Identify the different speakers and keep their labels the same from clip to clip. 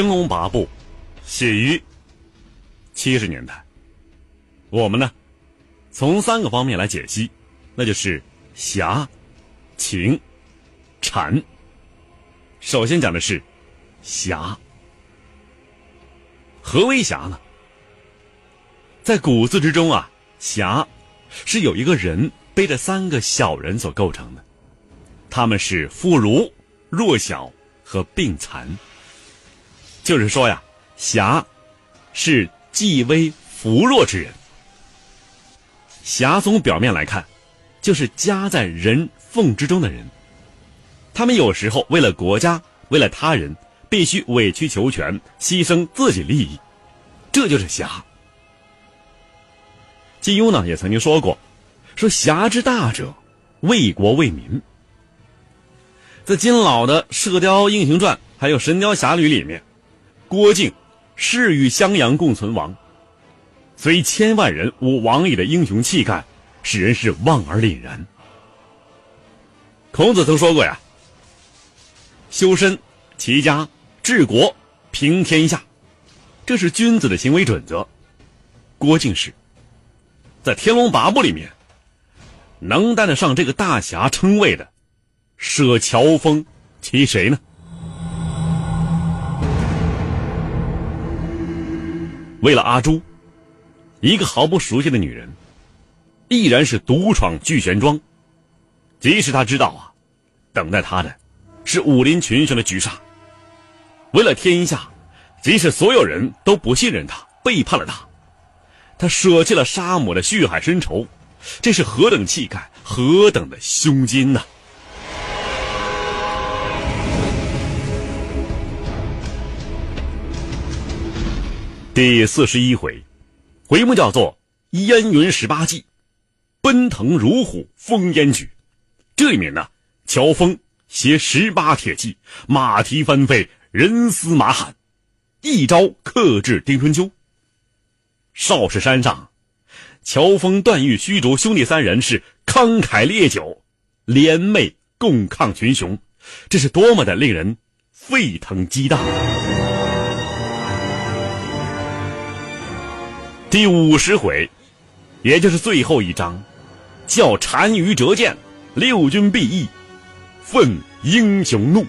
Speaker 1: 天龙八部》写于七十年代。我们呢，从三个方面来解析，那就是侠、情、禅。首先讲的是侠。何为侠呢？在古字之中啊，侠是有一个人背着三个小人所构成的，他们是妇孺、弱小和病残。就是说呀，侠是既危扶弱之人。侠从表面来看，就是夹在人缝之中的人。他们有时候为了国家，为了他人，必须委曲求全，牺牲自己利益，这就是侠。金庸呢也曾经说过：“说侠之大者，为国为民。”在金老的《射雕英雄传》还有《神雕侠侣》里面，郭靖誓与襄阳共存亡。虽千万人吾往矣的英雄气概，使人是望而凛然。孔子曾说过呀：“修身、齐家、治国、平天下，这是君子的行为准则。”郭靖是，在《天龙八部》里面，能担得上这个大侠称谓的，舍乔峰，其谁呢？为了阿朱。一个毫不熟悉的女人，毅然是独闯聚玄庄，即使他知道啊，等待他的，是武林群雄的狙杀。为了天下，即使所有人都不信任他，背叛了他，他舍弃了杀母的血海深仇，这是何等气概，何等的胸襟呐！第四十一回。回目叫做《烟云十八计》，奔腾如虎，风烟举。这里面呢，乔峰携十八铁骑，马蹄翻飞，人嘶马喊，一招克制丁春秋。少室山上，乔峰、段誉、虚竹兄弟三人是慷慨烈酒，联袂共抗群雄，这是多么的令人沸腾激荡！第五十回，也就是最后一章，叫单于折剑，六军必役，奋英雄怒。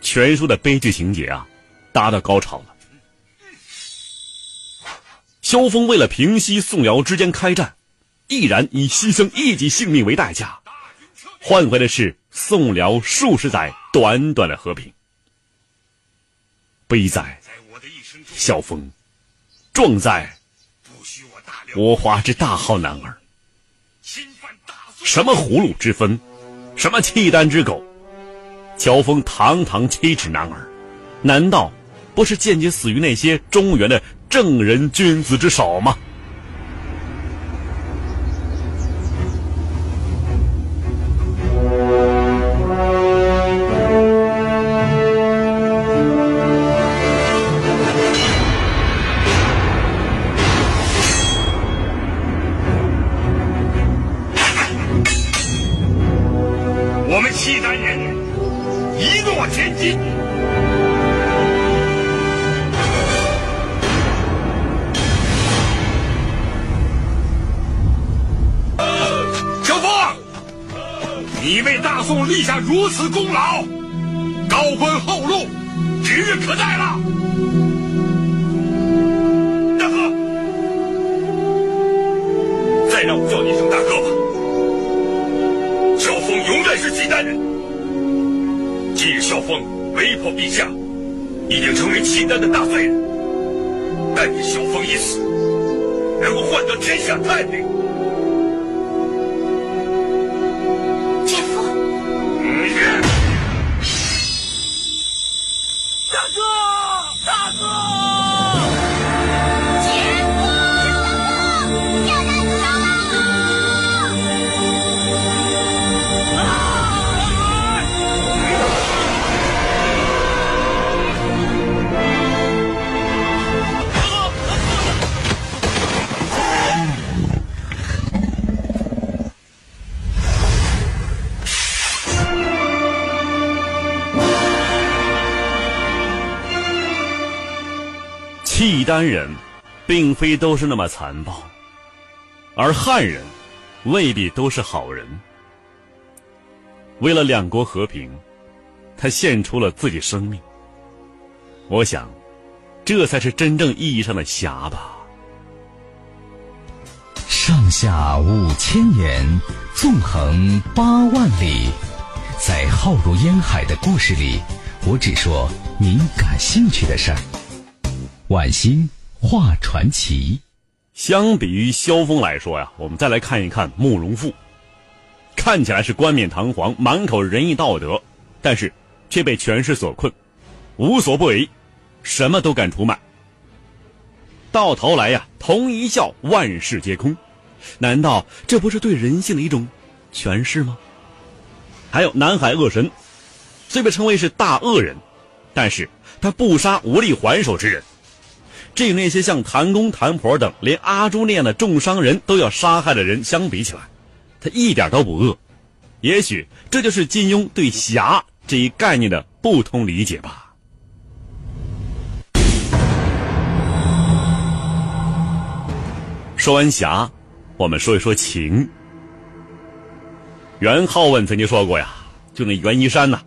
Speaker 1: 全书的悲剧情节啊，达到高潮了。萧峰为了平息宋辽之间开战，毅然以牺牲一己性命为代价，换回的是宋辽数十载短短的和平。悲在，萧峰。壮哉，我华之大好男儿！什么葫芦之分，什么契丹之狗？乔峰堂堂七尺男儿，难道不是间接死于那些中原的正人君子之手吗？
Speaker 2: 你为大宋立下如此功劳，高官厚禄，指日可待了。大哥，再让我叫你一声大哥吧。萧峰永远是契丹人。今日萧峰围破陛下，已经成为契丹的大罪人。但愿萧峰一死，能够换得天下太平。
Speaker 1: 契丹人并非都是那么残暴，而汉人未必都是好人。为了两国和平，他献出了自己生命。我想，这才是真正意义上的侠吧。
Speaker 3: 上下五千年，纵横八万里，在浩如烟海的故事里，我只说您感兴趣的事儿。晚星画传奇。
Speaker 1: 相比于萧峰来说呀，我们再来看一看慕容复。看起来是冠冕堂皇、满口仁义道德，但是却被权势所困，无所不为，什么都敢出卖。到头来呀，同一笑，万事皆空。难道这不是对人性的一种诠释吗？还有南海恶神，虽被称为是大恶人，但是他不杀无力还手之人。这与那些像谭公、谭婆等连阿朱那样的重伤人都要杀害的人相比起来，他一点都不恶。也许这就是金庸对侠这一概念的不同理解吧。说完侠。我们说一说情。元好问曾经说过呀，就那袁一山呐，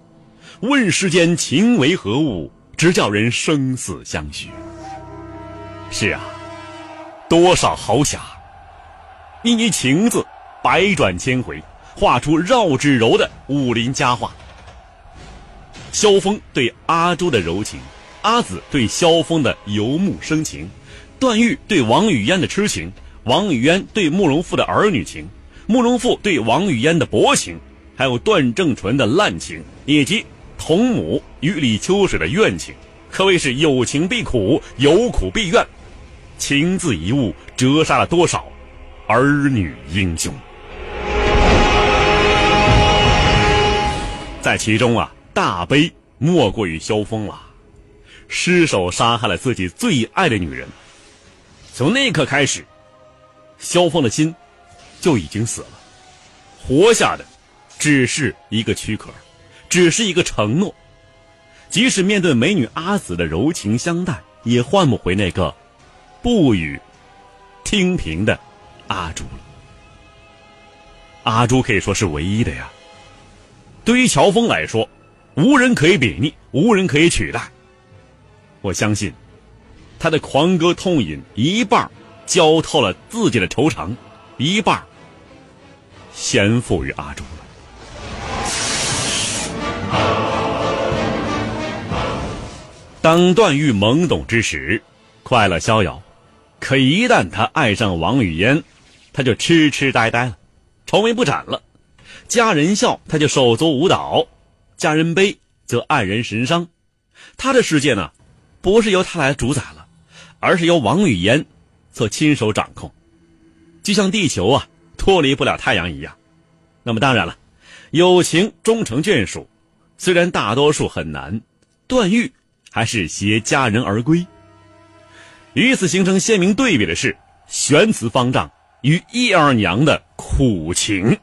Speaker 1: 问世间情为何物，直叫人生死相许。是啊，多少豪侠，一一情字，百转千回，画出绕指柔的武林佳话。萧峰对阿朱的柔情，阿紫对萧峰的游牧生情，段誉对王语嫣的痴情。王语嫣对慕容复的儿女情，慕容复对王语嫣的薄情，还有段正淳的滥情，以及童母与李秋水的怨情，可谓是有情必苦，有苦必怨。情字一物，折杀了多少儿女英雄？在其中啊，大悲莫过于萧峰了，失手杀害了自己最爱的女人。从那刻开始。萧峰的心就已经死了，活下的只是一个躯壳，只是一个承诺。即使面对美女阿紫的柔情相待，也换不回那个不语听凭的阿朱了。阿朱可以说是唯一的呀。对于乔峰来说，无人可以比拟，无人可以取代。我相信，他的狂歌痛饮一半浇透了自己的愁肠，一半先付于阿朱了。当段誉懵懂之时，快乐逍遥；可一旦他爱上王语嫣，他就痴痴呆呆了，愁眉不展了。家人笑，他就手足舞蹈；家人悲，则黯然神伤。他的世界呢，不是由他来主宰了，而是由王语嫣。所亲手掌控，就像地球啊脱离不了太阳一样。那么当然了，友情终成眷属，虽然大多数很难，段誉还是携佳人而归。与此形成鲜明对比的是玄慈方丈与叶二娘的苦情。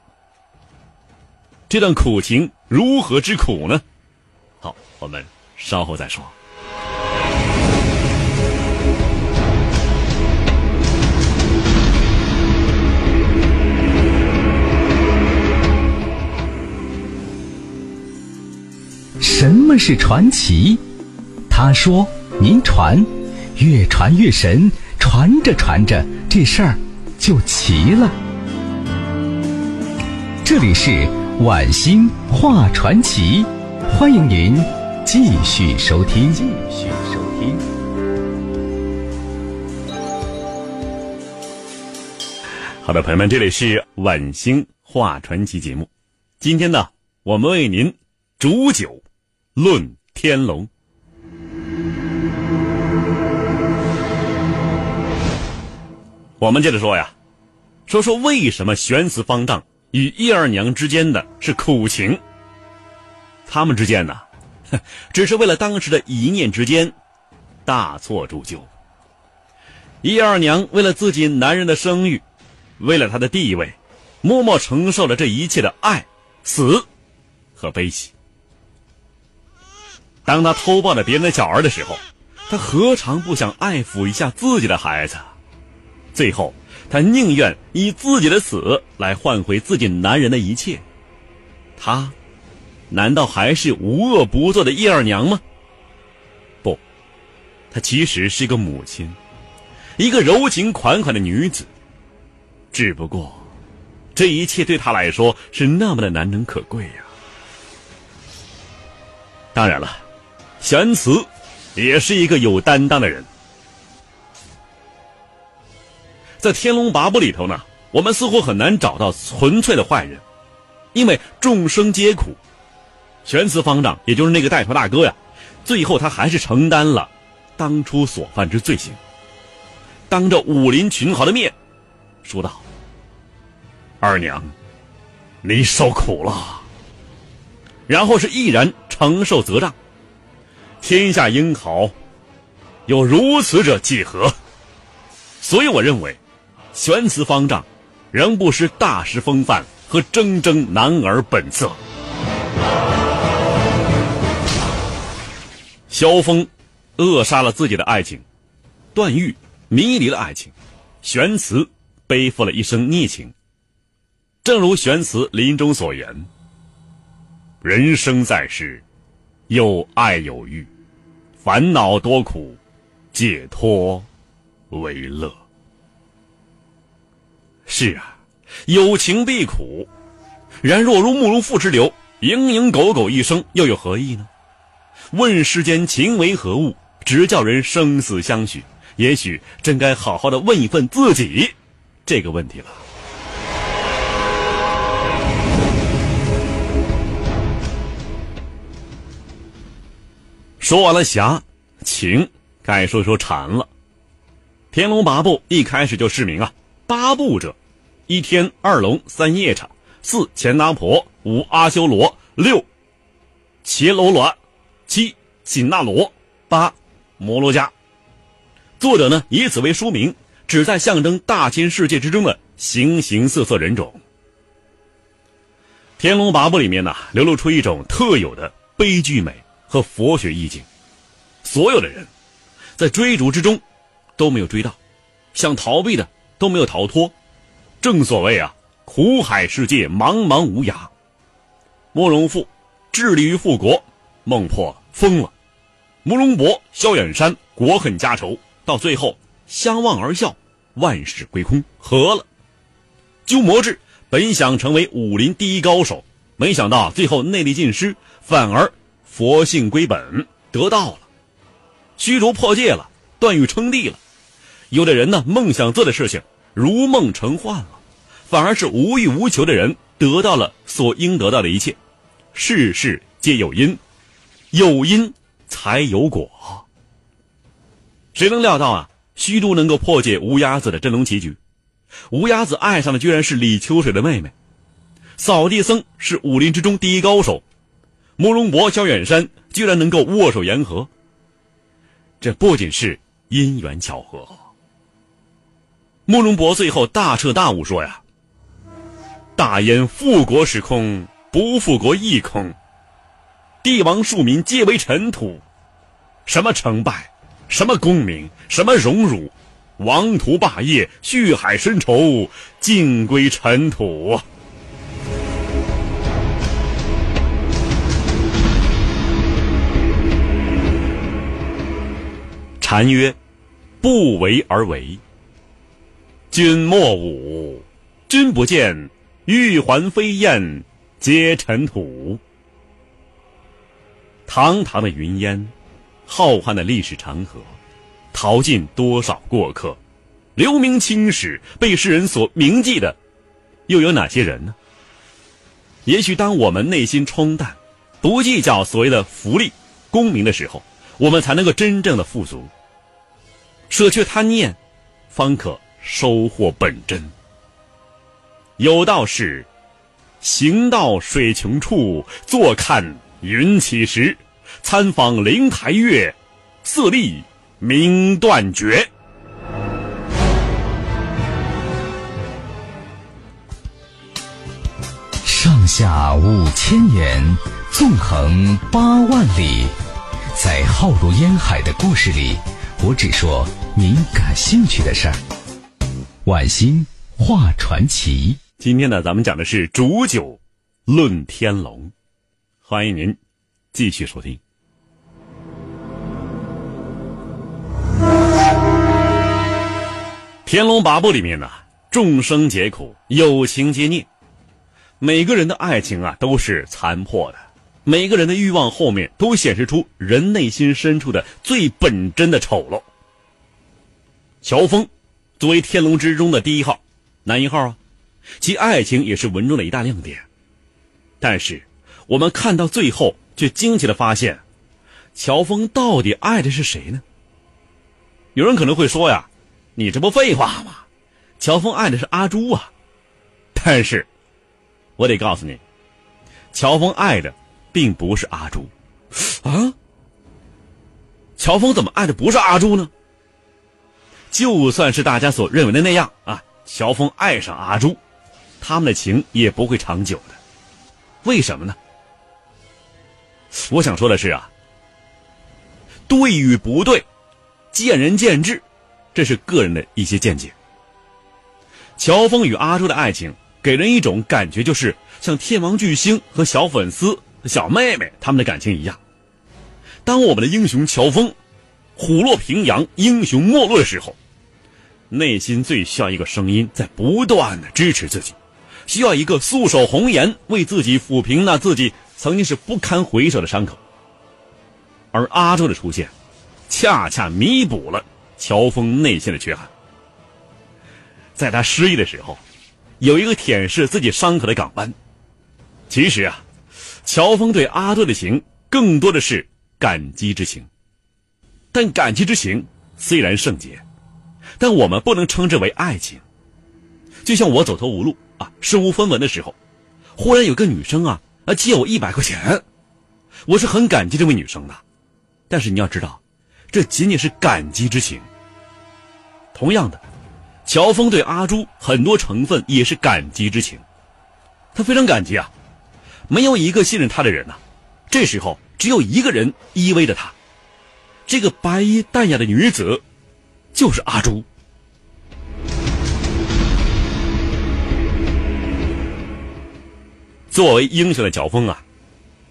Speaker 1: 这段苦情如何之苦呢？好，我们稍后再说。
Speaker 3: 什么是传奇？他说：“您传，越传越神，传着传着，这事儿就齐了。”这里是晚星画传奇，欢迎您继续收听。继续收听。
Speaker 1: 好的，朋友们，这里是晚星画传奇节目。今天呢，我们为您煮酒。论天龙，我们接着说呀，说说为什么玄慈方丈与叶二娘之间的是苦情？他们之间呢，只是为了当时的一念之间，大错铸就。叶二娘为了自己男人的声誉，为了他的地位，默默承受了这一切的爱、死和悲喜。当他偷抱着别人的小儿的时候，他他何尝不想爱抚一下自己的孩子？最后，他宁愿以自己的死来换回自己男人的一切。他，难道还是无恶不作的叶二娘吗？不，她其实是一个母亲，一个柔情款款的女子。只不过，这一切对她来说是那么的难能可贵呀。当然了，玄慈也是一个有担当的人。在《天龙八部》里头呢，我们似乎很难找到纯粹的坏人，因为众生皆苦。玄慈方丈，也就是那个带头大哥呀，最后他还是承担了当初所犯之罪行，当着武林群豪的面，说道：“二娘，你受苦了。”然后是毅然承受责杖。天下英豪，有如此者几何？所以我认为。玄慈方丈，仍不失大师风范和铮铮男儿本色。萧峰扼杀了自己的爱情，段誉迷离了爱情，玄慈背负了一生逆情。正如玄慈临终所言：“人生在世，有爱有欲，烦恼多苦，解脱为乐。”是啊，有情必苦，然若如慕容复之流，蝇营狗苟一生，又有何意呢？问世间情为何物，直叫人生死相许。也许真该好好的问一问自己这个问题了。说完了侠情，该说说禅了。《天龙八部》一开始就示明啊。八部者：一天二龙三夜叉四钱达婆五阿修罗六伽罗罗七紧那罗八摩罗伽。作者呢以此为书名，旨在象征大千世界之中的形形色色人种。《天龙八部》里面呢流露出一种特有的悲剧美和佛学意境，所有的人在追逐之中都没有追到，想逃避的。都没有逃脱，正所谓啊，苦海世界茫茫无涯。慕容复致力于复国，孟破疯了；慕容博、萧远山国恨家仇，到最后相望而笑，万事归空，和了。鸠摩智本想成为武林第一高手，没想到最后内力尽失，反而佛性归本，得道了。虚竹破戒了，段誉称帝了。有的人呢，梦想做的事情如梦成幻了，反而是无欲无求的人得到了所应得到的一切。事事皆有因，有因才有果。谁能料到啊？虚竹能够破解乌鸦子的镇龙棋局，乌鸦子爱上的居然是李秋水的妹妹。扫地僧是武林之中第一高手，慕容博、萧远山居然能够握手言和。这不仅是因缘巧合。慕容博最后大彻大悟说：“呀，大焉复国时空，不复国亦空。帝王庶民皆为尘土，什么成败，什么功名，什么荣辱，王图霸业，血海深仇，尽归尘土。”禅曰：“不为而为。”君莫舞，君不见，玉环飞燕，皆尘土。堂堂的云烟，浩瀚的历史长河，淘尽多少过客？留名青史，被世人所铭记的，又有哪些人呢？也许当我们内心冲淡，不计较所谓的福利、功名的时候，我们才能够真正的富足。舍却贪念，方可。收获本真。有道是：“行到水穷处，坐看云起时；参访灵台月，色立明断绝。”
Speaker 3: 上下五千年，纵横八万里。在浩如烟海的故事里，我只说您感兴趣的事儿。晚星画传奇，
Speaker 1: 今天呢，咱们讲的是煮酒论天龙，欢迎您继续收听。《天龙八部》里面呢，众生皆苦，有情皆孽。每个人的爱情啊，都是残破的；每个人的欲望后面，都显示出人内心深处的最本真的丑陋。乔峰作为天龙之中的第一号，男一号啊，其爱情也是文中的一大亮点。但是，我们看到最后，却惊奇的发现，乔峰到底爱的是谁呢？有人可能会说呀。你这不废话吗？乔峰爱的是阿朱啊，但是，我得告诉你，乔峰爱的并不是阿朱，啊？乔峰怎么爱的不是阿朱呢？就算是大家所认为的那样啊，乔峰爱上阿朱，他们的情也不会长久的。为什么呢？我想说的是啊，对与不对，见仁见智。这是个人的一些见解。乔峰与阿朱的爱情给人一种感觉，就是像天王巨星和小粉丝、小妹妹他们的感情一样。当我们的英雄乔峰虎落平阳、英雄没落的时候，内心最需要一个声音在不断的支持自己，需要一个素手红颜为自己抚平那自己曾经是不堪回首的伤口。而阿周的出现，恰恰弥补了。乔峰内心的缺憾，在他失意的时候，有一个舔舐自己伤口的港湾。其实啊，乔峰对阿周的情更多的是感激之情。但感激之情虽然圣洁，但我们不能称之为爱情。就像我走投无路啊，身无分文的时候，忽然有个女生啊啊借我一百块钱，我是很感激这位女生的。但是你要知道。这仅仅是感激之情。同样的，乔峰对阿朱很多成分也是感激之情，他非常感激啊，没有一个信任他的人呐。这时候只有一个人依偎着他，这个白衣淡雅的女子，就是阿朱。作为英雄的乔峰啊，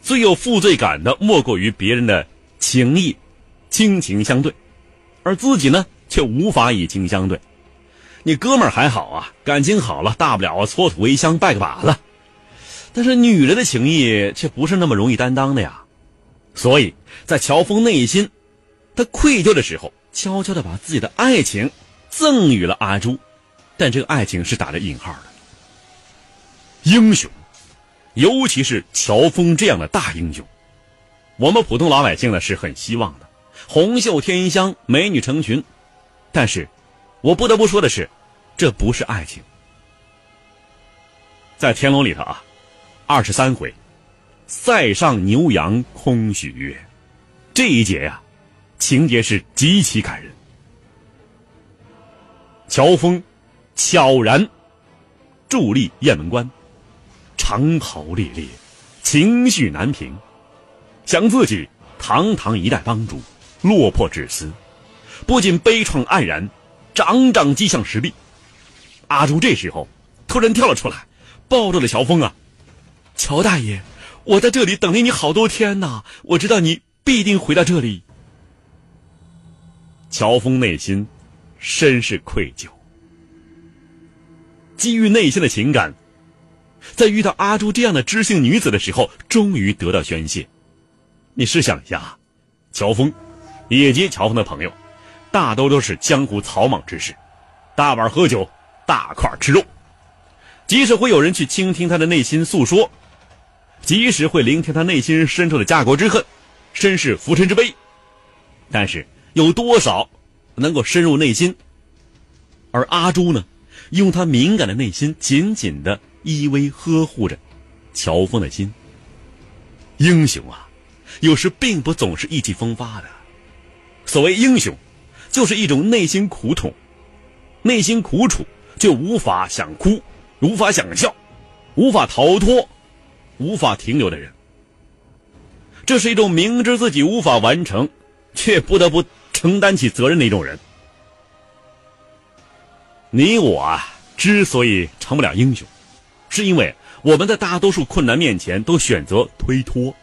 Speaker 1: 最有负罪感的莫过于别人的情谊。倾情相对，而自己呢却无法以情相对。你哥们儿还好啊，感情好了，大不了啊搓土为香拜个把子。但是女人的情谊却不是那么容易担当的呀。所以在乔峰内心，他愧疚的时候，悄悄的把自己的爱情赠予了阿朱，但这个爱情是打着引号的。英雄，尤其是乔峰这样的大英雄，我们普通老百姓呢是很希望的。红袖添香，美女成群，但是，我不得不说的是，这不是爱情。在天龙里头啊，二十三回，塞上牛羊空许约，这一节呀，情节是极其感人。乔峰悄然伫立雁门关，长袍猎猎，情绪难平，想自己堂堂一代帮主。落魄至死，不仅悲怆黯然，掌掌击向石壁。阿朱这时候突然跳了出来，抱住了乔峰啊！乔大爷，我在这里等了你好多天呐，我知道你必定回到这里。乔峰内心深是愧疚，基于内心的情感，在遇到阿朱这样的知性女子的时候，终于得到宣泄。你试想一下，乔峰。野鸡乔峰的朋友，大都都是江湖草莽之士，大碗喝酒，大块吃肉。即使会有人去倾听他的内心诉说，即使会聆听他内心深处的家国之恨、身世浮沉之悲，但是有多少能够深入内心？而阿朱呢，用他敏感的内心紧紧的依偎呵护着乔峰的心。英雄啊，有时并不总是意气风发的。所谓英雄，就是一种内心苦痛、内心苦楚却无法想哭、无法想笑、无法逃脱、无法停留的人。这是一种明知自己无法完成，却不得不承担起责任的一种人。你我啊，之所以成不了英雄，是因为我们在大多数困难面前都选择推脱。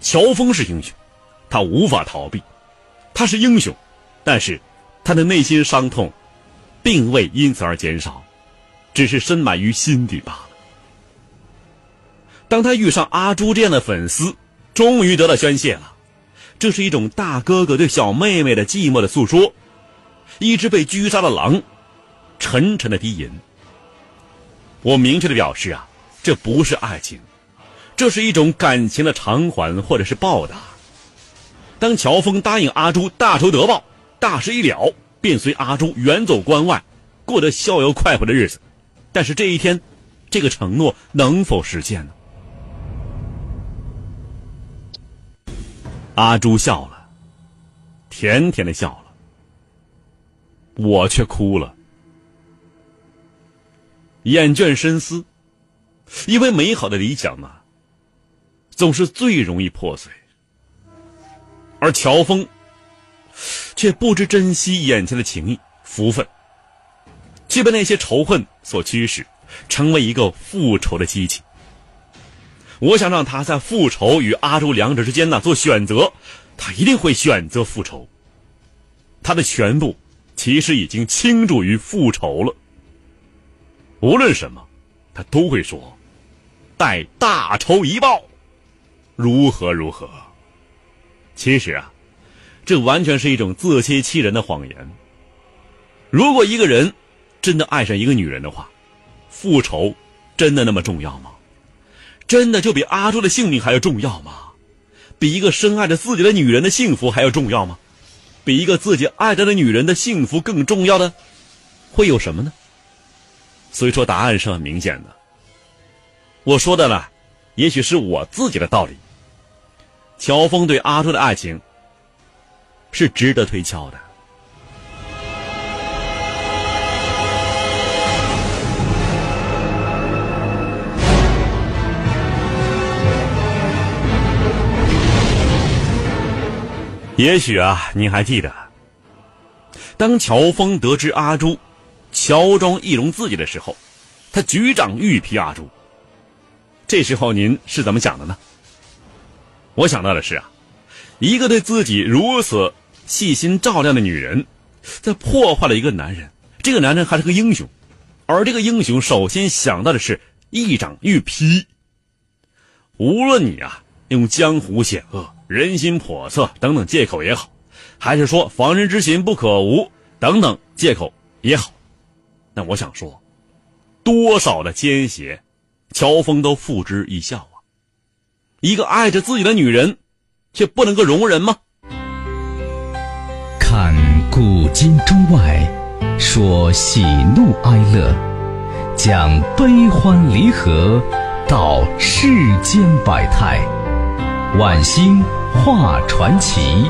Speaker 1: 乔峰是英雄，他无法逃避，他是英雄，但是他的内心伤痛，并未因此而减少，只是深埋于心底罢了。当他遇上阿朱这样的粉丝，终于得到宣泄了。这是一种大哥哥对小妹妹的寂寞的诉说，一只被狙杀的狼，沉沉的低吟。我明确的表示啊，这不是爱情，这是一种感情的偿还或者是报答。当乔峰答应阿朱大仇得报，大事已了，便随阿朱远走关外，过得逍遥快活的日子。但是这一天，这个承诺能否实现呢？阿朱笑了，甜甜的笑了，我却哭了，厌倦深思，因为美好的理想嘛，总是最容易破碎，而乔峰却不知珍惜眼前的情谊、福分，却被那些仇恨所驱使，成为一个复仇的机器。我想让他在复仇与阿朱两者之间呢做选择，他一定会选择复仇。他的全部其实已经倾注于复仇了。无论什么，他都会说：“待大仇一报，如何如何。”其实啊，这完全是一种自欺欺人的谎言。如果一个人真的爱上一个女人的话，复仇真的那么重要吗？真的就比阿朱的性命还要重要吗？比一个深爱着自己的女人的幸福还要重要吗？比一个自己爱着的女人的幸福更重要的，会有什么呢？所以说，答案是很明显的。我说的呢，也许是我自己的道理。乔峰对阿朱的爱情是值得推敲的。也许啊，你还记得，当乔峰得知阿朱乔装易容自己的时候，他举掌欲劈阿朱。这时候您是怎么想的呢？我想到的是啊，一个对自己如此细心照料的女人，在破坏了一个男人，这个男人还是个英雄，而这个英雄首先想到的是一掌欲劈。无论你啊，用江湖险恶。人心叵测等等借口也好，还是说防人之心不可无等等借口也好，那我想说，多少的奸邪，乔峰都付之一笑啊！一个爱着自己的女人，却不能够容忍吗？
Speaker 3: 看古今中外，说喜怒哀乐，讲悲欢离合，道世间百态，晚星。画传奇。